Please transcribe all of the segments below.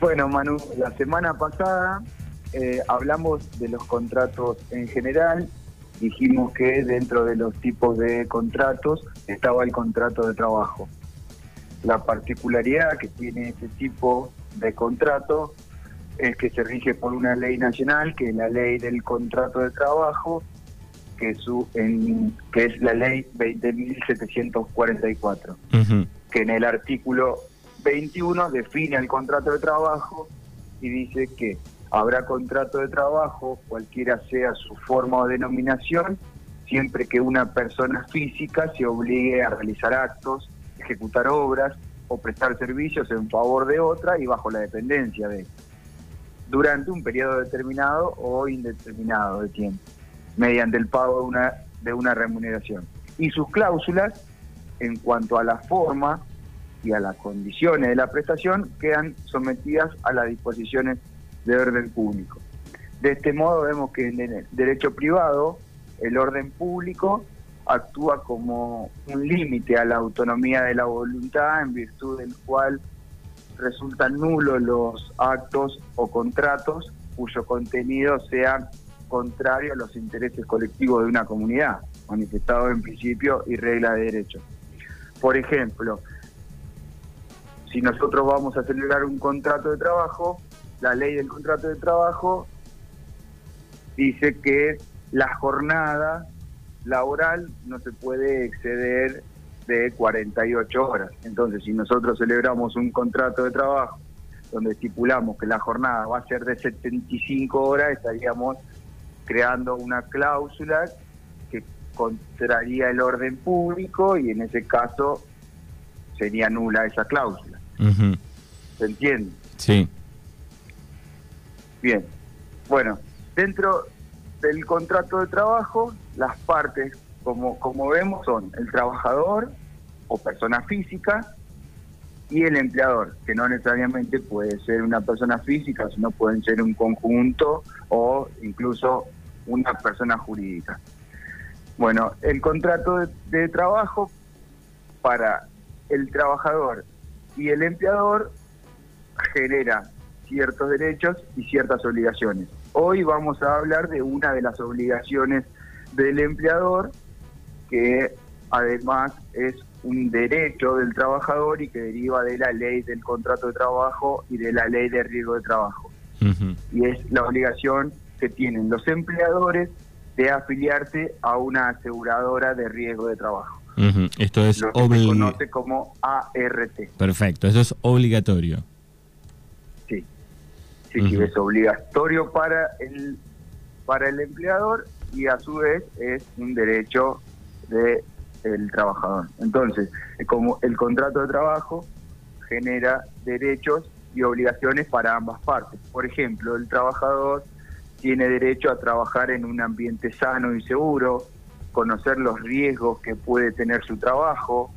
Bueno, Manu, la semana pasada eh, hablamos de los contratos en general. Dijimos que dentro de los tipos de contratos estaba el contrato de trabajo. La particularidad que tiene este tipo de contrato es que se rige por una ley nacional, que es la ley del contrato de trabajo, que, su, en, que es la ley 20.744, que en el artículo 21 define el contrato de trabajo y dice que habrá contrato de trabajo, cualquiera sea su forma o denominación, siempre que una persona física se obligue a realizar actos, ejecutar obras o prestar servicios en favor de otra y bajo la dependencia de durante un periodo determinado o indeterminado de tiempo, mediante el pago de una, de una remuneración. Y sus cláusulas, en cuanto a la forma y a las condiciones de la prestación, quedan sometidas a las disposiciones de orden público. De este modo vemos que en el derecho privado el orden público actúa como un límite a la autonomía de la voluntad en virtud del cual resultan nulos los actos o contratos cuyo contenido sea contrario a los intereses colectivos de una comunidad, manifestado en principio y regla de derecho. Por ejemplo, si nosotros vamos a celebrar un contrato de trabajo, la ley del contrato de trabajo dice que la jornada laboral no se puede exceder de 48 horas. Entonces, si nosotros celebramos un contrato de trabajo donde estipulamos que la jornada va a ser de 75 horas, estaríamos creando una cláusula que contraría el orden público y en ese caso sería nula esa cláusula. ¿Se entiende? Sí. Bien. Bueno, dentro del contrato de trabajo, las partes, como, como vemos, son el trabajador o persona física y el empleador, que no necesariamente puede ser una persona física, sino pueden ser un conjunto o incluso una persona jurídica. Bueno, el contrato de, de trabajo para el trabajador y el empleador genera ciertos derechos y ciertas obligaciones. Hoy vamos a hablar de una de las obligaciones del empleador, que además es un derecho del trabajador y que deriva de la ley del contrato de trabajo y de la ley de riesgo de trabajo. Y es la obligación que tienen los empleadores de afiliarse a una aseguradora de riesgo de trabajo. Esto es Lo que se conoce como ART. Perfecto, eso es obligatorio. Sí, sí, sí, es obligatorio para el para el empleador y a su vez es un derecho de el trabajador. Entonces, como el contrato de trabajo genera derechos y obligaciones para ambas partes. Por ejemplo, el trabajador tiene derecho a trabajar en un ambiente sano y seguro, conocer los riesgos que puede tener su trabajo,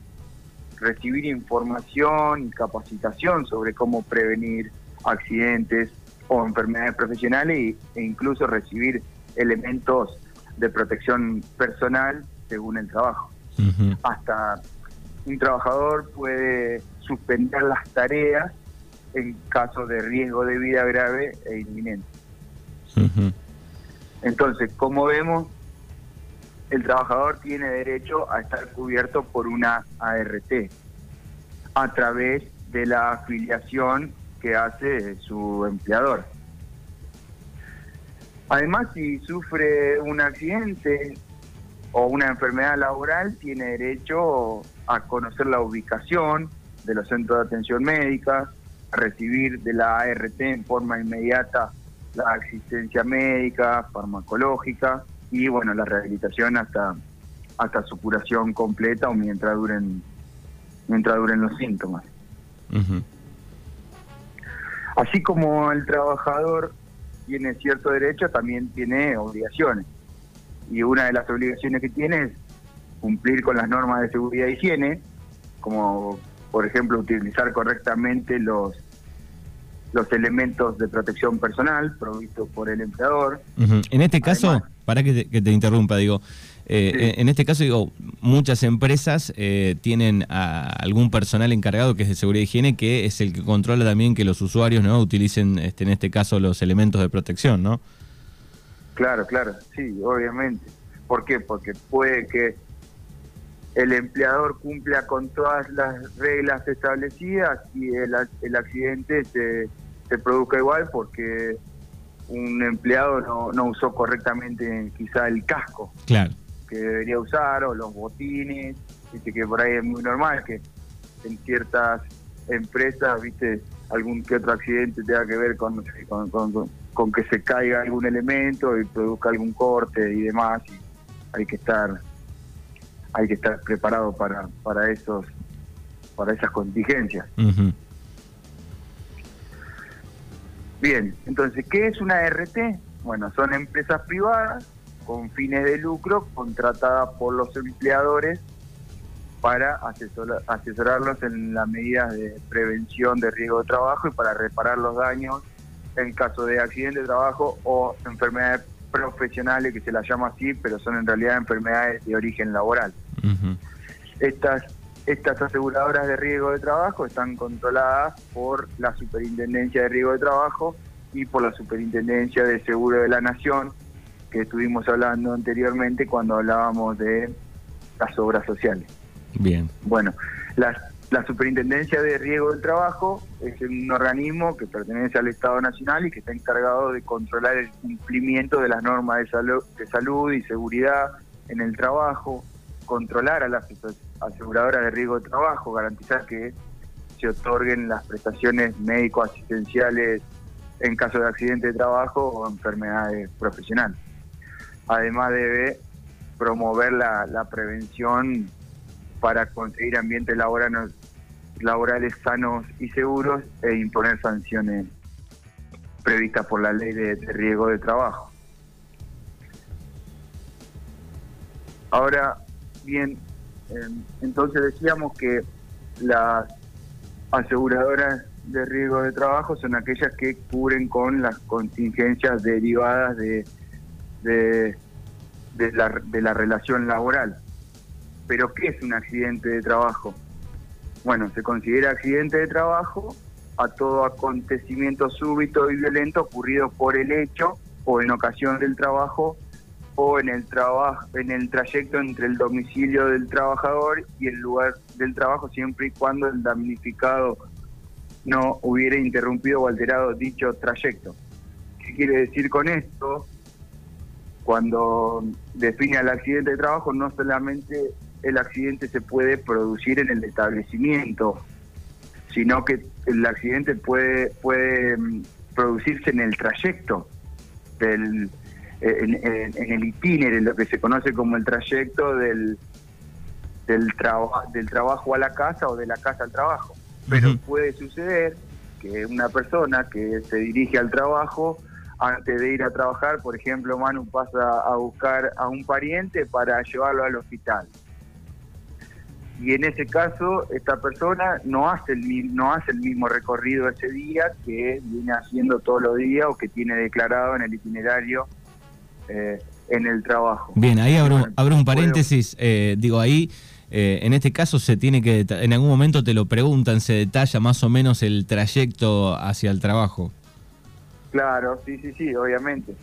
recibir información y capacitación sobre cómo prevenir accidentes o enfermedades profesionales e incluso recibir elementos de protección personal según el trabajo. Hasta un trabajador puede suspender las tareas en caso de riesgo de vida grave e inminente. Entonces, como vemos, el trabajador tiene derecho a estar cubierto por una ART a través de la afiliación que hace su empleador. Además, si sufre un accidente o una enfermedad laboral, tiene derecho a conocer la ubicación de los centros de atención médica, a recibir de la ART en forma inmediata la asistencia médica, farmacológica y bueno, la rehabilitación hasta hasta su curación completa o mientras duren mientras duren los síntomas. Así como el trabajador tiene cierto derecho, también tiene obligaciones y una de las obligaciones que tiene es cumplir con las normas de seguridad e higiene, como por ejemplo utilizar correctamente los los elementos de protección personal provistos por el empleador. En este caso, para que te, interrumpa, digo, Eh, En este caso, digo, muchas empresas eh, tienen a algún personal encargado que es de seguridad y higiene, que es el que controla también que los usuarios no utilicen, este, en este caso, los elementos de protección, ¿no? Claro, claro, sí, obviamente. ¿Por qué? Porque puede que el empleador cumpla con todas las reglas establecidas y el, el accidente se, se produzca igual porque un empleado no, no usó correctamente quizá el casco claro. que debería usar o los botines, viste que por ahí es muy normal que en ciertas empresas, viste, algún que otro accidente tenga que ver con, con, con, con que se caiga algún elemento y produzca algún corte y demás, y hay que estar hay que estar preparado para, para esos para esas contingencias. Bien, entonces, ¿qué es una RT? Bueno, son empresas privadas con fines de lucro contratadas por los empleadores para asesorarlos en las medidas de prevención de riesgo de trabajo y para reparar los daños en caso de accidente de trabajo o enfermedades profesionales, que se las llama así, pero son en realidad enfermedades de origen laboral. Estas estas aseguradoras de riesgo de trabajo están controladas por la Superintendencia de Riesgo de Trabajo y por la Superintendencia de Seguro de la Nación, que estuvimos hablando anteriormente cuando hablábamos de las obras sociales. Bien. Bueno, la, la Superintendencia de Riesgo del Trabajo es un organismo que pertenece al Estado Nacional y que está encargado de controlar el cumplimiento de las normas de salud, de salud y seguridad en el trabajo, controlar a las aseguradoras de riesgo de trabajo, garantizar que se otorguen las prestaciones médico-asistenciales en caso de accidente de trabajo o enfermedades profesionales. Además debe promover la, prevención para conseguir ambientes laborales, laborales sanos y seguros e imponer sanciones previstas por la ley de riesgo de trabajo. Ahora, bien, em, entonces decíamos que las aseguradoras de riesgo de trabajo son aquellas que cubren con las contingencias derivadas de, de, la, de la relación laboral. Pero ¿qué es un accidente de trabajo? Bueno, se considera accidente de trabajo a todo acontecimiento súbito y violento ocurrido por el hecho o en ocasión del trabajo o en el trabajo en el trayecto entre el domicilio del trabajador y el lugar del trabajo siempre y cuando el damnificado no hubiera interrumpido o alterado dicho trayecto. ¿Qué quiere decir con esto? Cuando define el accidente de trabajo, no solamente el accidente se puede producir en el establecimiento, sino que el accidente puede, puede mm, producirse en el trayecto del, en, el itinerario, en lo que se conoce como el trayecto del, del, del trabajo a la casa o de la casa al trabajo. Pero puede suceder que una persona que se dirige al trabajo, antes de ir a trabajar, por ejemplo, Manu pasa a buscar a un pariente para llevarlo al hospital. Y en ese caso, esta persona no hace el, no hace el mismo recorrido ese día que viene haciendo todos los días o que tiene declarado en el itinerario eh, en el trabajo. Bien, ahí abro, un paréntesis. Eh, digo, ahí, eh, en este caso, se tiene que. En algún momento te lo preguntan, se detalla más o menos el trayecto hacia el trabajo. Claro, sí, sí, sí, obviamente.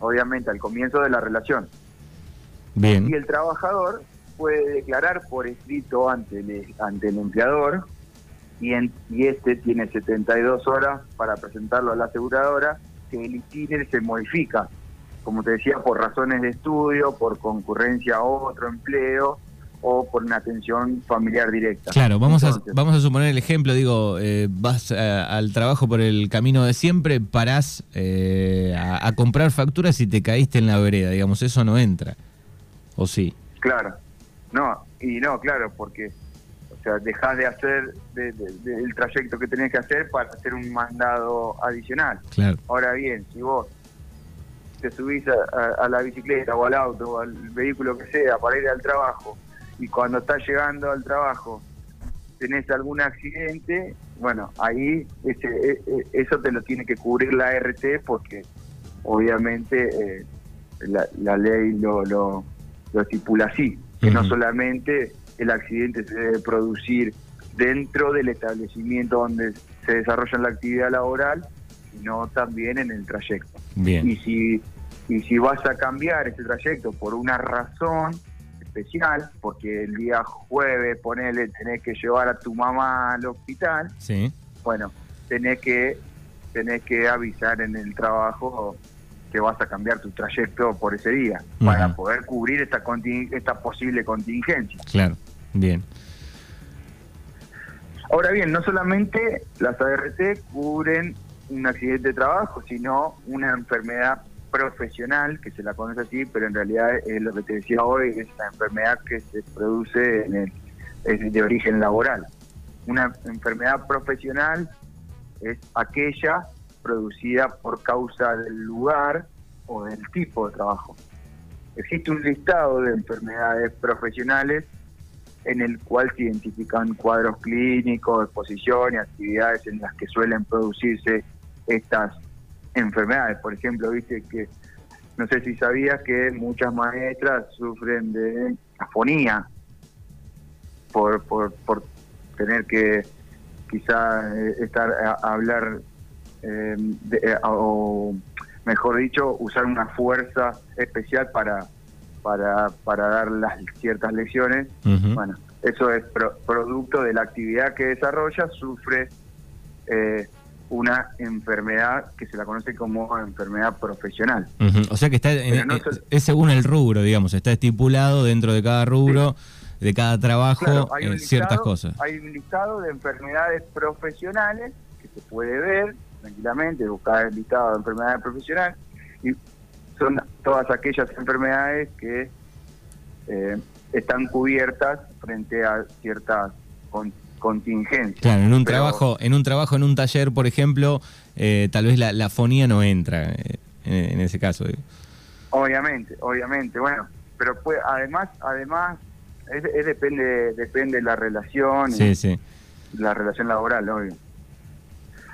Obviamente, al comienzo de la relación. Bien. Y el trabajador puede declarar por escrito ante el, ante el empleador y, en, y este tiene 72 horas para presentarlo a la aseguradora que el itinerario se modifica como te decía, por razones de estudio, por concurrencia a otro empleo o por una atención familiar directa. Claro, vamos, a, vamos a suponer el ejemplo, digo, eh, vas eh, al trabajo por el camino de siempre, parás eh, a, comprar facturas y te caíste en la vereda, digamos, eso no entra, ¿o sí? Claro, no, y no, claro, porque o sea, dejás de hacer el trayecto que tenés que hacer para hacer un mandado adicional. Claro. Ahora bien, si vos te subís a, la bicicleta o al auto o al vehículo que sea para ir al trabajo y cuando estás llegando al trabajo tenés algún accidente, bueno, ahí ese, e, e, eso te lo tiene que cubrir la RT porque obviamente eh, la, ley lo, lo, lo estipula así, que no solamente el accidente se debe producir dentro del establecimiento donde se desarrolla la actividad laboral, sino también en el trayecto. Bien. Y si, y si vas a cambiar ese trayecto por una razón especial, porque el día jueves, ponele, tenés que llevar a tu mamá al hospital, Sí. bueno, tenés que, tenés que avisar en el trabajo que vas a cambiar tu trayecto por ese día, para poder cubrir esta, esta posible contingencia. Claro. Bien. Ahora bien, no solamente las ART cubren un accidente de trabajo, sino una enfermedad profesional, que se la conoce así, pero en realidad es lo que te decía hoy, es la enfermedad que se produce en el, de origen laboral. Una enfermedad profesional es aquella producida por causa del lugar o del tipo de trabajo. Existe un listado de enfermedades profesionales en el cual se identifican cuadros clínicos, exposición y actividades en las que suelen producirse estas enfermedades. Por ejemplo, viste que, no sé si sabías que muchas maestras sufren de afonía por, por, por tener que quizá eh, estar a, a hablar eh, de- eh, o mejor dicho usar una fuerza especial para para, para dar las ciertas lecciones bueno, eso es pro- producto de la actividad que desarrolla, sufre eh, una enfermedad que se la conoce como enfermedad profesional. O sea que está en- no eh, es según el rubro, digamos, está estipulado dentro de cada rubro, de cada trabajo, Claro, hay eh, ciertas cosas. Hay un listado de enfermedades profesionales que se puede ver tranquilamente, buscar el listado de enfermedades profesionales y son todas aquellas enfermedades que eh, están cubiertas frente a ciertas contingencias. Claro, en un Pero- trabajo, en un trabajo, en un taller, por ejemplo, eh, tal vez la, la fonía no entra eh, en, en ese caso. digo. Obviamente, obviamente, bueno, pero además, además, es, es depende, depende de la relación, Sí, sí. la relación laboral, obvio.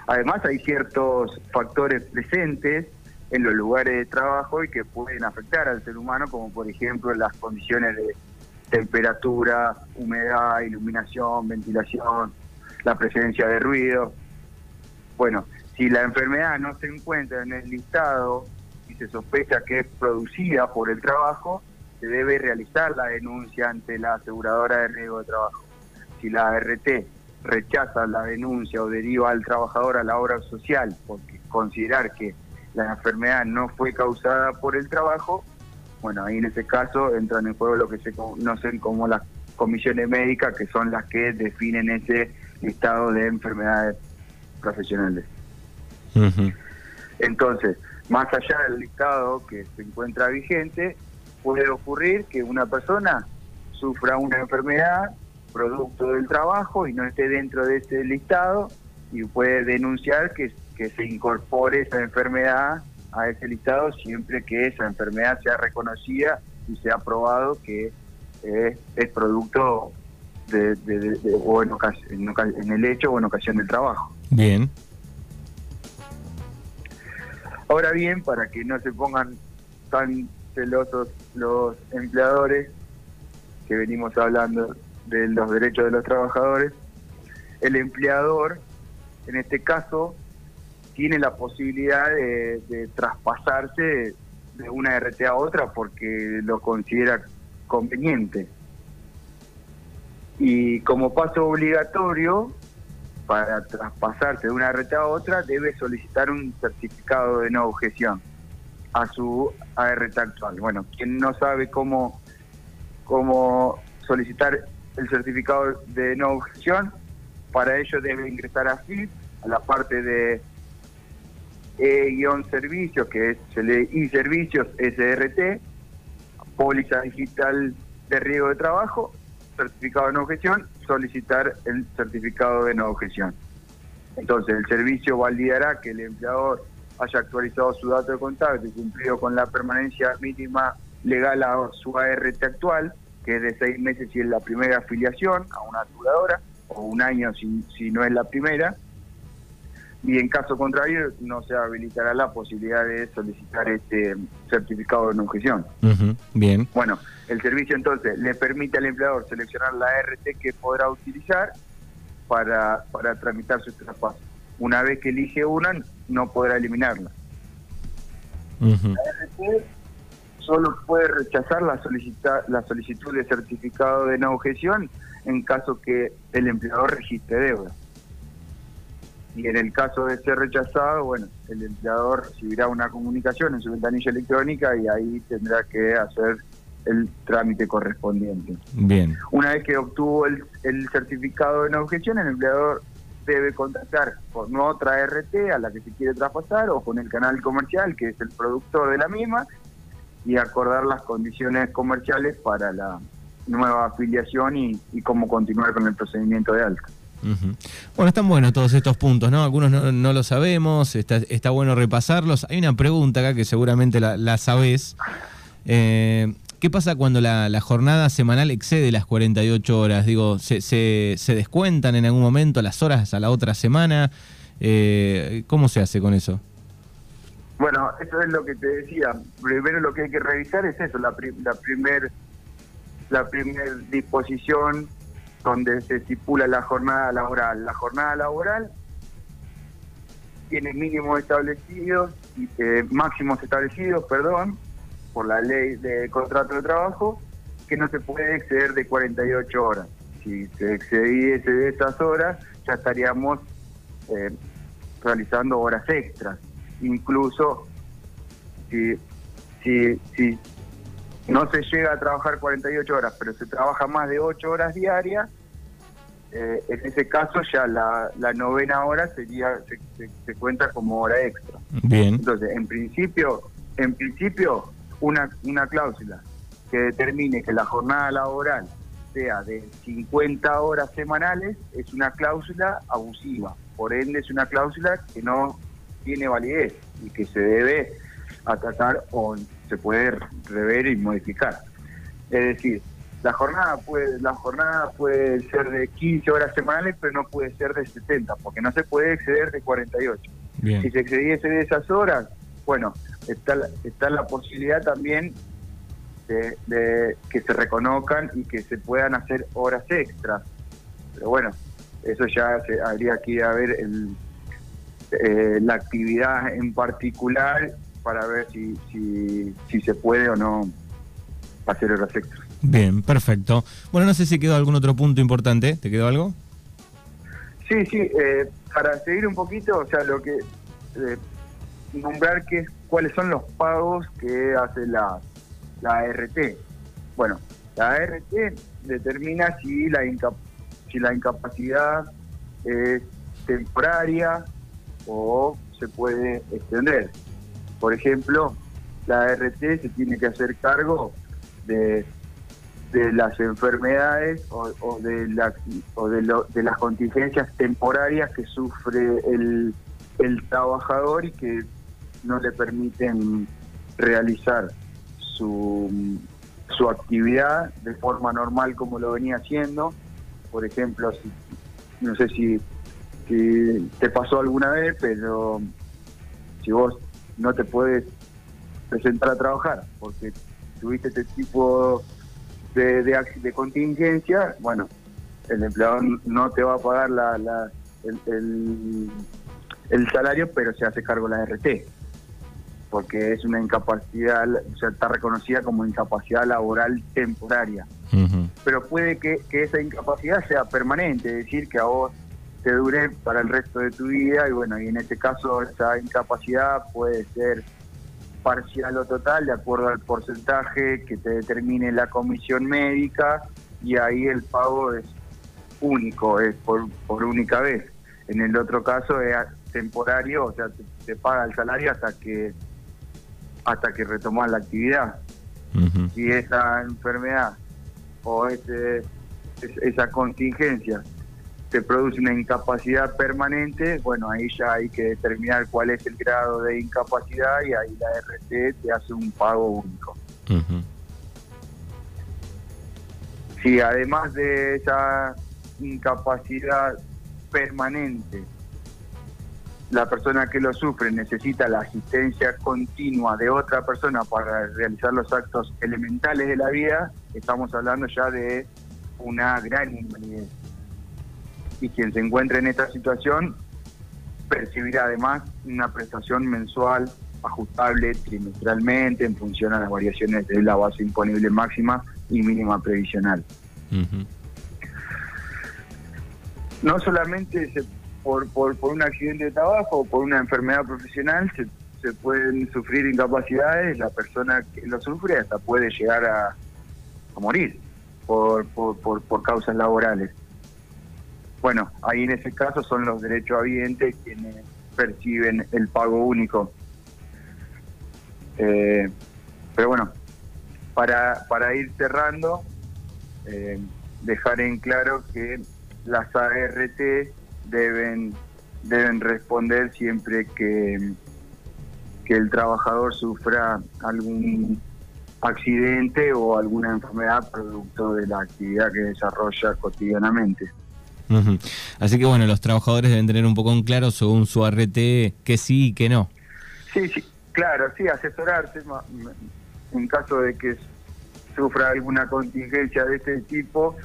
Además hay ciertos factores presentes en los lugares de trabajo y que pueden afectar al ser humano, como por ejemplo las condiciones de temperatura, humedad, iluminación, ventilación, la presencia de ruido. Bueno, si la enfermedad no se encuentra en el listado y se sospecha que es producida por el trabajo, se debe realizar la denuncia ante la aseguradora de riesgo de trabajo. Si la ART rechaza la denuncia o deriva al trabajador a la obra social porque considerar que la enfermedad no fue causada por el trabajo, bueno, ahí en ese caso entran en juego lo que se conocen como las comisiones médicas, que son las que definen ese listado de enfermedades profesionales. Entonces, más allá del listado que se encuentra vigente, puede ocurrir que una persona sufra una enfermedad producto del trabajo y no esté dentro de ese listado y puede denunciar que, que se incorpore esa enfermedad a ese listado siempre que esa enfermedad sea reconocida y sea probado que es producto de, de- de- de- o en, ocas- en oca- en el hecho o en ocasión del trabajo. Bien. Ahora bien, para que no se pongan tan celosos los empleadores, que venimos hablando de los derechos de los trabajadores, el empleador, en este caso, tiene la posibilidad de, de traspasarse de una RT a otra porque lo considera conveniente. Y como paso obligatorio, para traspasarse de una RT a otra, debe solicitar un certificado de no objeción a su ART actual. Bueno, quien no sabe cómo, cómo solicitar el certificado de no objeción, para ello debe ingresar a FIP, a la parte de E-servicios, que es I-servicios SRT, póliza digital de riesgo de trabajo, certificado de no objeción, solicitar el certificado de no objeción. Entonces, el servicio validará que el empleador haya actualizado su dato de contacto y cumplido con la permanencia mínima legal a su ART actual, que es de seis meses si es la primera afiliación a una aseguradora, o un año si, si no es la primera. Y en caso contrario no se habilitará la posibilidad de solicitar este certificado de no objeción. Bien. Bueno, el servicio entonces le permite al empleador seleccionar la RT que podrá utilizar para, para tramitar su traspaso. Una vez que elige una, no podrá eliminarla. La RT solo puede rechazar la, solicita, la solicitud de certificado de no objeción en caso que el empleador registre deuda y en el caso de ser rechazado, bueno, el empleador recibirá una comunicación en su ventanilla electrónica y ahí tendrá que hacer el trámite correspondiente. Bien. Una vez que obtuvo el, certificado de no objeción, el empleador debe contactar con otra RT a la que se quiere traspasar o con el canal comercial, que es el productor de la misma, y acordar las condiciones comerciales para la nueva afiliación y, y cómo continuar con el procedimiento de alta. Bueno, están buenos todos estos puntos, ¿no? Algunos no, lo sabemos, está, está, bueno repasarlos. Hay una pregunta acá que seguramente la, la sabés. Eh, ¿Qué pasa cuando la, jornada semanal excede las 48 horas? Digo, ¿se, se, descuentan en algún momento las horas a la otra semana? Eh, ¿Cómo se hace con eso? Bueno, eso es lo que te decía. Primero lo que hay que revisar es eso, la, primer la primer disposición donde se estipula la jornada laboral. La jornada laboral tiene mínimos establecidos, eh, máximos establecidos, perdón, por la ley de contrato de trabajo, que no se puede exceder de 48 horas. Si se excediese de esas horas, ya estaríamos eh, realizando horas extras. Incluso si, si no se llega a trabajar 48 horas, pero se trabaja más de 8 horas diarias, eh, en ese caso ya la, novena hora sería se, cuenta como hora extra. Bien. Entonces, en principio, en principio una, una cláusula que determine que la jornada laboral sea de 50 horas semanales es una cláusula abusiva. Por ende, es una cláusula que no tiene validez y que se debe atacar o se puede rever y modificar. Es decir, la jornada puede la jornada puede ser de 15 horas semanales, pero no puede ser de 70, porque no se puede exceder de 48. Si se excediese de esas horas, bueno, está la, está la posibilidad también de, que se reconozcan y que se puedan hacer horas extras. Pero bueno, eso ya se, habría que ver el, eh, la actividad en particular para ver si, si, si se puede o no hacer horas extras. Bien, perfecto. Bueno, no sé si quedó algún otro punto importante. ¿Te quedó algo? Sí, sí. Eh, para seguir un poquito, o sea, lo que eh, nombrar que cuáles son los pagos que hace la, la ART. Bueno, la ART determina si la, si la incapacidad es temporaria o se puede extender. Por ejemplo, la ART se tiene que hacer cargo de, de las enfermedades o, de, la, o de, las contingencias temporarias que sufre el, el trabajador y que no le permiten realizar su, su actividad de forma normal como lo venía haciendo. Por ejemplo, no sé si te pasó alguna vez, pero si vos no te puedes presentar a trabajar porque tuviste este tipo de, de, contingencia, bueno, el empleador no te va a pagar la, la el, el, salario, pero se hace cargo la RT, porque es una incapacidad, o sea, está reconocida como incapacidad laboral temporaria. Pero puede que, que esa incapacidad sea permanente, es decir, que a vos te dure para el resto de tu vida y bueno, y en este caso esa incapacidad puede ser parcial o total de acuerdo al porcentaje que te determine la comisión médica y ahí el pago es único, es por, por única vez. En el otro caso es temporario, o sea, te, paga el salario hasta que hasta que retomas la actividad. Si esa enfermedad o ese, esa contingencia se produce una incapacidad permanente, bueno, ahí ya hay que determinar cuál es el grado de incapacidad y ahí la RT te hace un pago único. Si además de esa incapacidad permanente la persona que lo sufre necesita la asistencia continua de otra persona para realizar los actos elementales de la vida, estamos hablando ya de una gran invalidez. Y quien se encuentre en esta situación percibirá además una prestación mensual ajustable trimestralmente en función a las variaciones de la base imponible máxima y mínima previsional. No solamente por, por, un accidente de trabajo o por una enfermedad profesional se, se pueden sufrir incapacidades, la persona que lo sufre hasta puede llegar a, a morir por, por, por, por causas laborales. Bueno, ahí en ese caso son los derechos habientes quienes perciben el pago único. Eh, pero bueno, para, para ir cerrando, eh, dejar en claro que las ART deben, deben responder siempre que, que el trabajador sufra algún accidente o alguna enfermedad producto de la actividad que desarrolla cotidianamente. Así que bueno, los trabajadores deben tener un poco en claro según su ART que sí y que no. Sí, sí, claro, sí, asesorarse en caso de que sufra alguna contingencia de este tipo,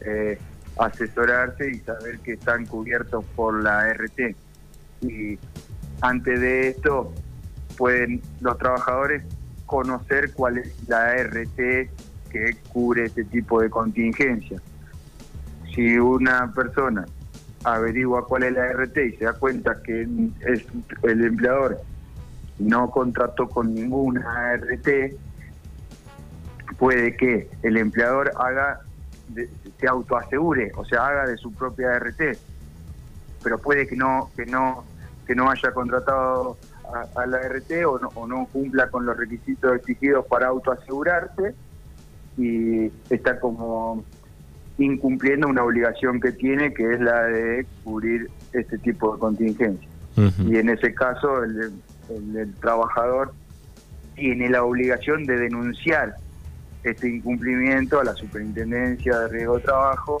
eh, asesorarse y saber que están cubiertos por la ART. Y antes de esto, pueden los trabajadores conocer cuál es la ART que cubre este tipo de contingencia si una persona averigua cuál es la RT y se da cuenta que es el empleador no contrató con ninguna RT, puede que el empleador haga se autoasegure, o sea, haga de su propia RT, pero puede que no que no que no haya contratado a, la RT o no, o no cumpla con los requisitos exigidos para autoasegurarse y está como incumpliendo una obligación que tiene, que es la de cubrir este tipo de contingencia. Y en ese caso, el, el, trabajador tiene la obligación de denunciar este incumplimiento a la Superintendencia de Riesgo de Trabajo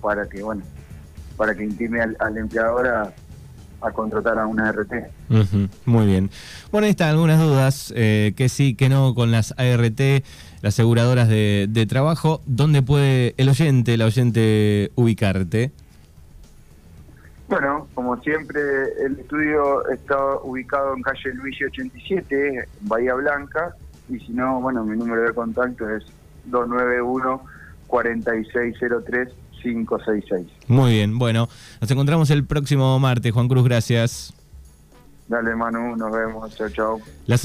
para que, bueno, para que intime al, empleador a, contratar a una ART. Muy bien. Bueno, ahí están algunas dudas, eh, que sí, que no con las ART las aseguradoras de, trabajo. ¿Dónde puede el oyente, la oyente, ubicarte? Bueno, como siempre, el estudio está ubicado en calle Luigi 87, en Bahía Blanca, y si no, bueno, mi número de contacto es 291 4603 566. Muy bien, bueno, nos encontramos el próximo martes, Juan Cruz, gracias. Dale, Manu, nos vemos, chao, chao.